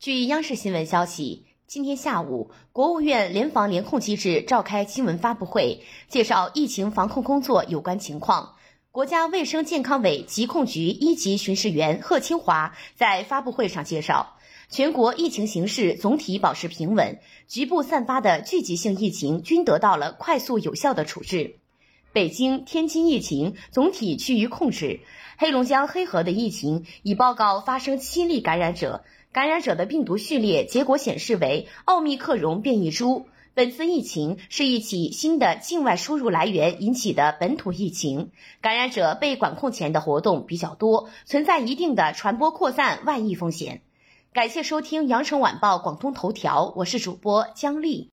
据央视新闻消息，今天下午，国务院联防联控机制召开新闻发布会，介绍疫情防控工作有关情况。国家卫生健康委疾控局一级巡视员贺清华在发布会上介绍，全国疫情形势总体保持平稳，局部散发的聚集性疫情均得到了快速有效的处置。北京、天津疫情总体趋于控制，黑龙江黑河的疫情已报告发生七例感染者。感染者的病毒序列结果显示为奥密克戎变异株。本次疫情是一起新的境外输入来源引起的本土疫情，感染者被管控前的活动比较多，存在一定的传播扩散外溢风险。感谢收听羊城晚报广东头条，我是主播姜丽。